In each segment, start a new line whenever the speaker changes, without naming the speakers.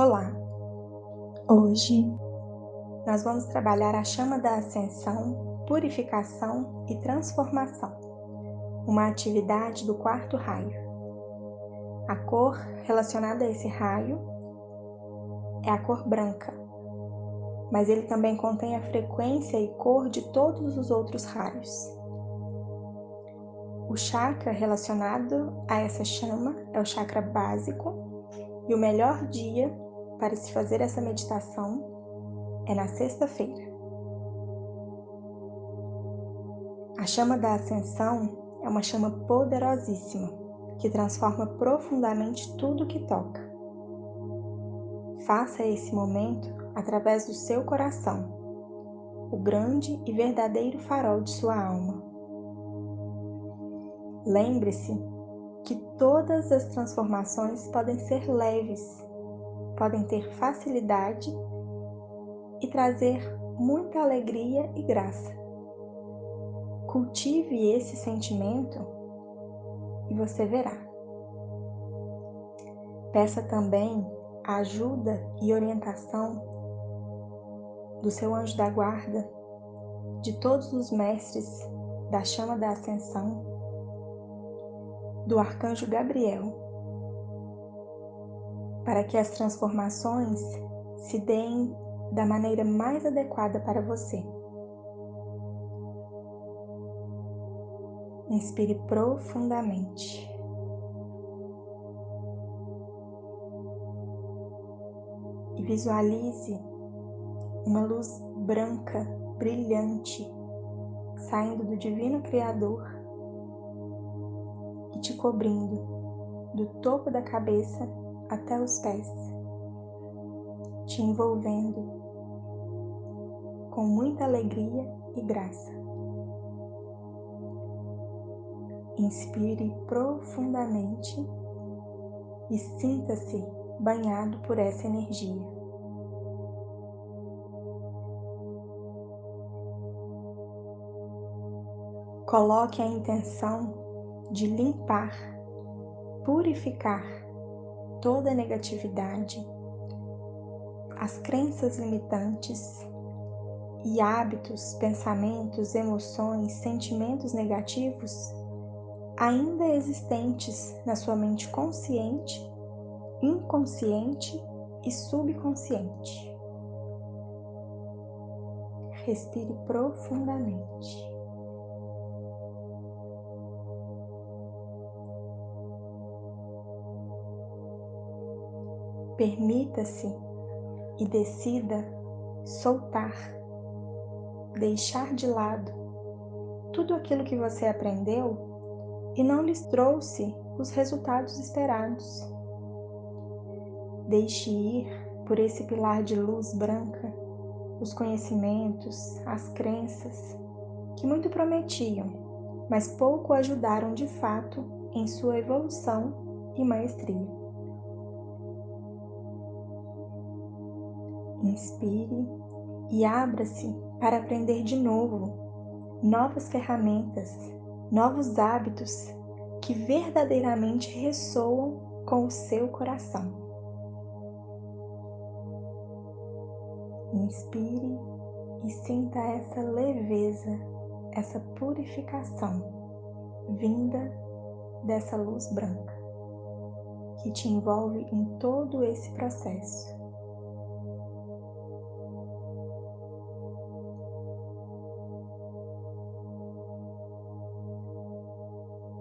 Olá! Hoje nós vamos trabalhar a chama da ascensão, purificação e transformação, uma atividade do quarto raio. A cor relacionada a esse raio é a cor branca, mas ele também contém a frequência e cor de todos os outros raios. O chakra relacionado a essa chama é o chakra básico, e o melhor dia para se fazer essa meditação é na sexta-feira. A chama da ascensão é uma chama poderosíssima que transforma profundamente tudo que toca. Faça esse momento através do seu coração, o grande e verdadeiro farol de sua alma. Lembre-se que todas as transformações podem ser leves podem ter facilidade e trazer muita alegria e graça. Cultive esse sentimento e você verá. Peça também ajuda e orientação do seu anjo da guarda, de todos os mestres da chama da ascensão, do arcanjo Gabriel para que as transformações se deem da maneira mais adequada para você. Inspire profundamente. E visualize uma luz branca, brilhante, saindo do Divino Criador e te cobrindo do topo da cabeça até os pés, te envolvendo com muita alegria e graça. Inspire profundamente e sinta-se banhado por essa energia. Coloque a intenção de limpar, purificar toda a negatividade, as crenças limitantes e hábitos, pensamentos, emoções, sentimentos negativos ainda existentes na sua mente consciente, inconsciente e subconsciente. Respire profundamente. Permita-se e decida soltar, deixar de lado tudo aquilo que você aprendeu e não lhes trouxe os resultados esperados. Deixe ir por esse pilar de luz branca os conhecimentos, as crenças que muito prometiam, mas pouco ajudaram de fato em sua evolução e maestria. Inspire e abra-se para aprender de novo novas ferramentas, novos hábitos que verdadeiramente ressoam com o seu coração. Inspire e sinta essa leveza, essa purificação vinda dessa luz branca que te envolve em todo esse processo.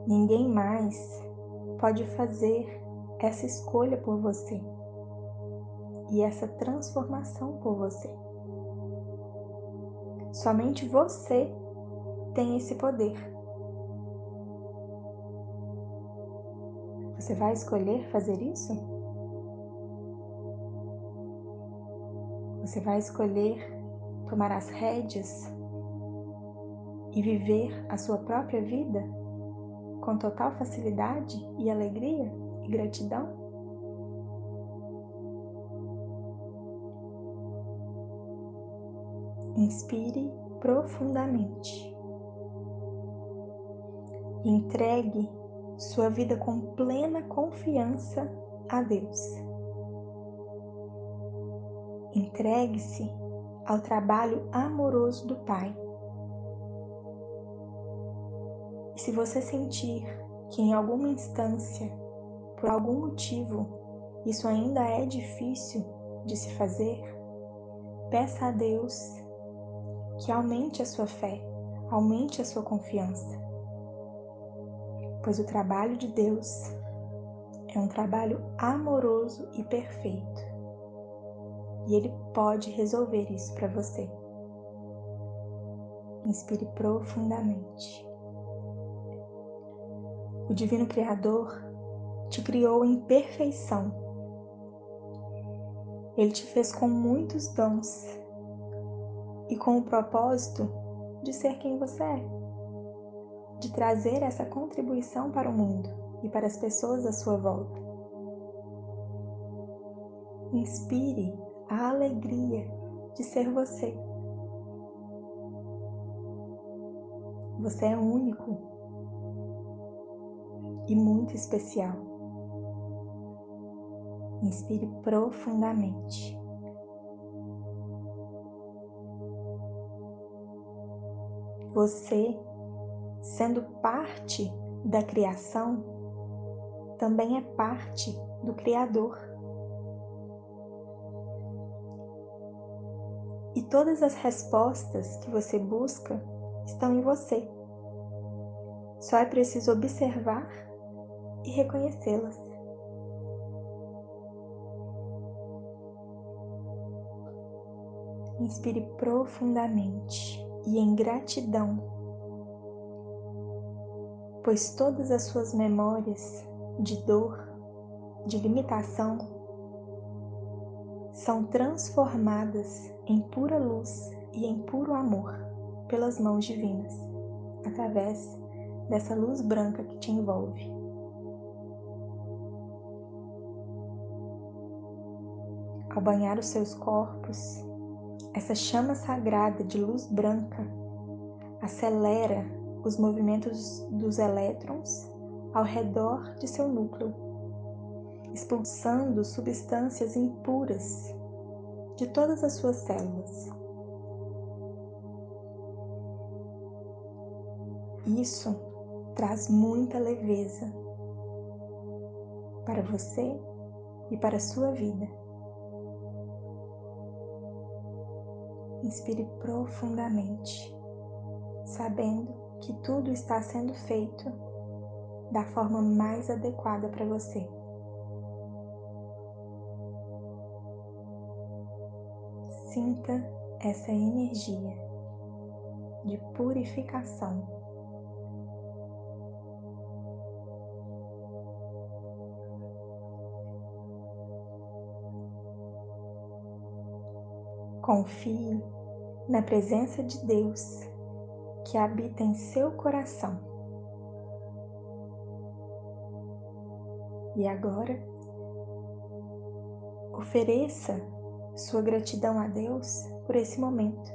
Ninguém mais pode fazer essa escolha por você e essa transformação por você. Somente você tem esse poder. Você vai escolher fazer isso? Você vai escolher tomar as rédeas e viver a sua própria vida? Com total facilidade e alegria e gratidão? Inspire profundamente. Entregue sua vida com plena confiança a Deus. Entregue-se ao trabalho amoroso do Pai. Se você sentir que em alguma instância, por algum motivo, isso ainda é difícil de se fazer, peça a Deus que aumente a sua fé, aumente a sua confiança. Pois o trabalho de Deus é um trabalho amoroso e perfeito. E Ele pode resolver isso para você. Inspire profundamente. O Divino Criador te criou em perfeição. Ele te fez com muitos dons e com o propósito de ser quem você é, de trazer essa contribuição para o mundo e para as pessoas à sua volta. Inspire a alegria de ser você. Você é único e muito especial. Inspire profundamente. Você, sendo parte da criação, também é parte do Criador. E todas as respostas que você busca estão em você. Só é preciso observar e reconhecê-las. Inspire profundamente e em gratidão, pois todas as suas memórias de dor, de limitação, são transformadas em pura luz e em puro amor pelas mãos divinas, através dessa luz branca que te envolve. Banhar os seus corpos, essa chama sagrada de luz branca acelera os movimentos dos elétrons ao redor de seu núcleo, expulsando substâncias impuras de todas as suas células. Isso traz muita leveza para você e para a sua vida. Inspire profundamente, sabendo que tudo está sendo feito da forma mais adequada para você. Sinta essa energia de purificação. Confie na presença de Deus que habita em seu coração. E agora, ofereça sua gratidão a Deus por esse momento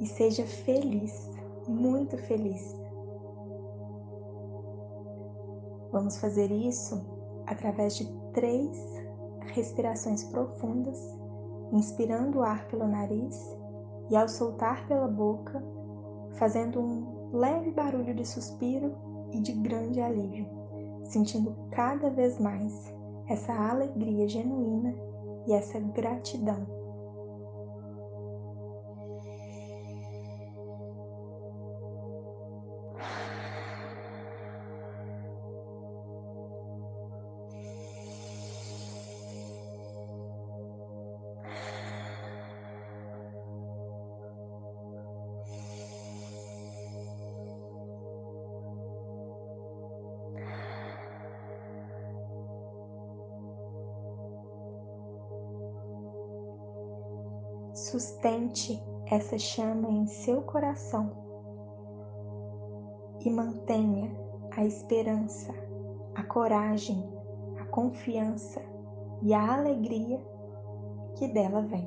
e seja feliz, muito feliz. Vamos fazer isso através de três respirações profundas, inspirando o ar pelo nariz e ao soltar pela boca, fazendo um leve barulho de suspiro e de grande alívio, sentindo cada vez mais essa alegria genuína e essa gratidão. Sustente essa chama em seu coração e mantenha a esperança, a coragem, a confiança e a alegria que dela vem.